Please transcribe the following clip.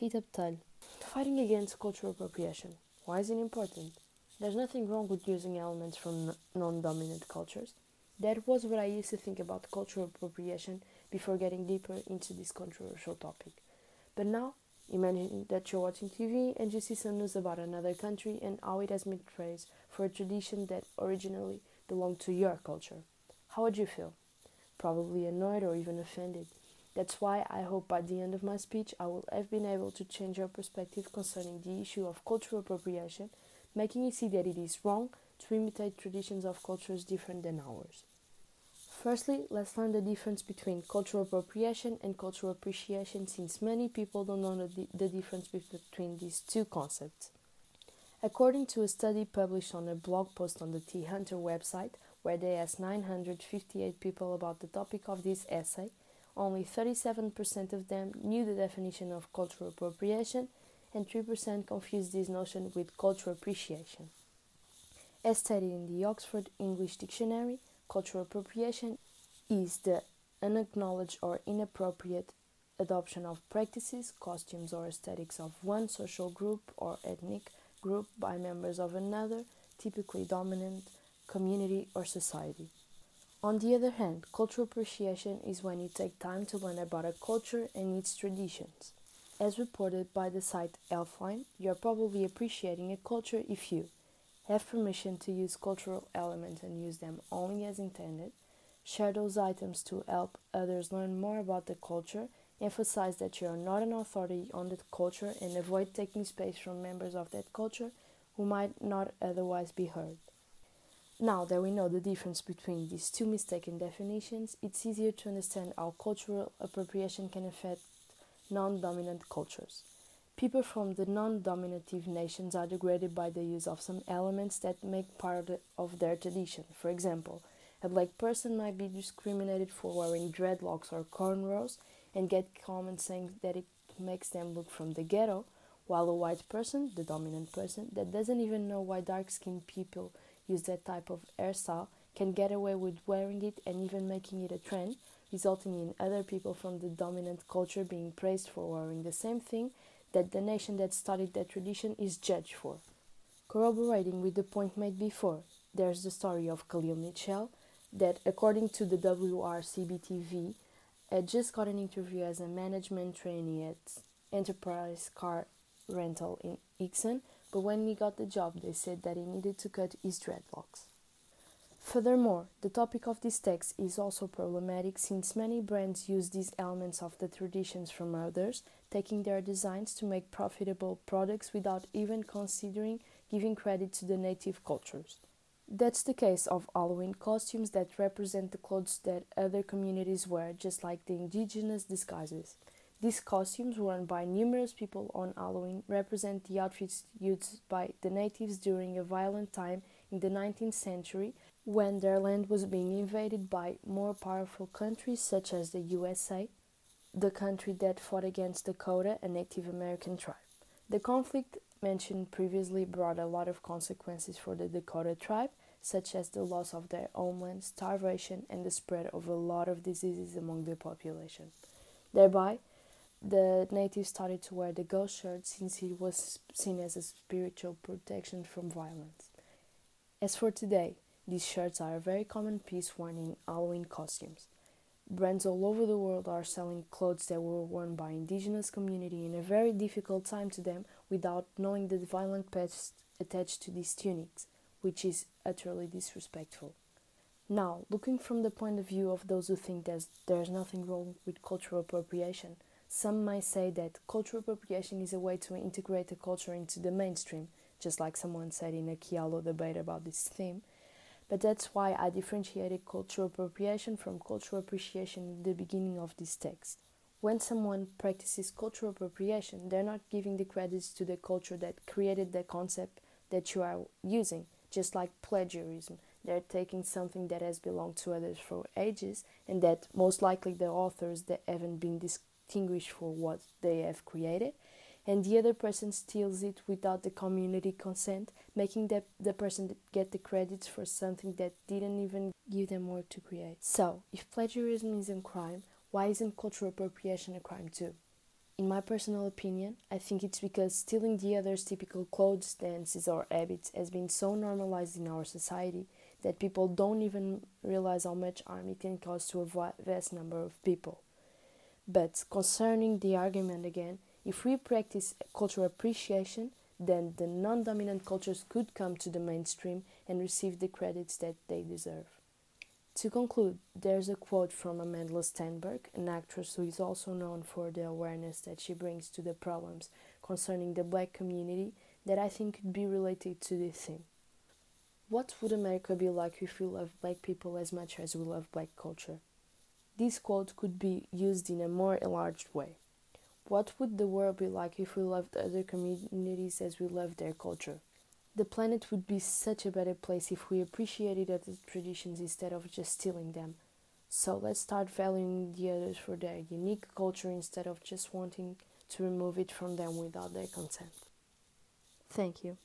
Rita. Fighting against cultural appropriation. Why is it important? There's nothing wrong with using elements from non dominant cultures. That was what I used to think about cultural appropriation before getting deeper into this controversial topic. But now, imagine that you're watching TV and you see some news about another country and how it has been praised for a tradition that originally belonged to your culture. How would you feel? Probably annoyed or even offended. That's why I hope by the end of my speech I will have been able to change your perspective concerning the issue of cultural appropriation, making you see that it is wrong to imitate traditions of cultures different than ours. Firstly, let's learn the difference between cultural appropriation and cultural appreciation since many people don't know the, the difference between these two concepts. According to a study published on a blog post on the T Hunter website, where they asked 958 people about the topic of this essay, only 37% of them knew the definition of cultural appropriation and 3% confused this notion with cultural appreciation. As stated in the Oxford English Dictionary, Cultural appropriation is the unacknowledged or inappropriate adoption of practices, costumes, or aesthetics of one social group or ethnic group by members of another, typically dominant community or society. On the other hand, cultural appreciation is when you take time to learn about a culture and its traditions. As reported by the site Healthline, you are probably appreciating a culture if you have permission to use cultural elements and use them only as intended. Share those items to help others learn more about the culture. Emphasize that you are not an authority on the culture and avoid taking space from members of that culture who might not otherwise be heard. Now that we know the difference between these two mistaken definitions, it's easier to understand how cultural appropriation can affect non dominant cultures. People from the non dominative nations are degraded by the use of some elements that make part of their tradition. For example, a black person might be discriminated for wearing dreadlocks or cornrows and get comments saying that it makes them look from the ghetto, while a white person, the dominant person, that doesn't even know why dark skinned people use that type of hairstyle can get away with wearing it and even making it a trend, resulting in other people from the dominant culture being praised for wearing the same thing that the nation that started that tradition is judged for. Corroborating with the point made before, there's the story of Khalil Mitchell, that according to the WRCBTV, had just got an interview as a management trainee at Enterprise Car Rental in Ixon, but when he got the job, they said that he needed to cut his dreadlocks. Furthermore, the topic of this text is also problematic since many brands use these elements of the traditions from others, taking their designs to make profitable products without even considering giving credit to the native cultures. That's the case of Halloween costumes that represent the clothes that other communities wear, just like the indigenous disguises. These costumes, worn by numerous people on Halloween, represent the outfits used by the natives during a violent time in the 19th century when their land was being invaded by more powerful countries such as the USA, the country that fought against Dakota, a Native American tribe. The conflict mentioned previously brought a lot of consequences for the Dakota tribe, such as the loss of their homeland, starvation, and the spread of a lot of diseases among the population. Thereby, the natives started to wear the ghost shirt since it was seen as a spiritual protection from violence. As for today, these shirts are a very common piece worn in Halloween costumes. Brands all over the world are selling clothes that were worn by indigenous community in a very difficult time to them without knowing the violent past attached to these tunics, which is utterly disrespectful. Now, looking from the point of view of those who think there's, there's nothing wrong with cultural appropriation, some might say that cultural appropriation is a way to integrate a culture into the mainstream, just like someone said in a Kialo debate about this theme but that's why I differentiated cultural appropriation from cultural appreciation in the beginning of this text. When someone practices cultural appropriation, they're not giving the credits to the culture that created the concept that you are using, just like plagiarism. They're taking something that has belonged to others for ages and that most likely the authors that haven't been distinguished for what they have created and the other person steals it without the community consent, making the, the person get the credits for something that didn't even give them work to create. So, if plagiarism is a crime, why isn't cultural appropriation a crime too? In my personal opinion, I think it's because stealing the other's typical clothes, dances, or habits has been so normalized in our society that people don't even realize how much harm it can cause to a vast number of people. But concerning the argument again, if we practice cultural appreciation, then the non dominant cultures could come to the mainstream and receive the credits that they deserve. To conclude, there's a quote from Amanda Stenberg, an actress who is also known for the awareness that she brings to the problems concerning the black community that I think could be related to this theme. What would America be like if we love black people as much as we love black culture? This quote could be used in a more enlarged way. What would the world be like if we loved other communities as we love their culture? The planet would be such a better place if we appreciated other traditions instead of just stealing them. So let's start valuing the others for their unique culture instead of just wanting to remove it from them without their consent. Thank you.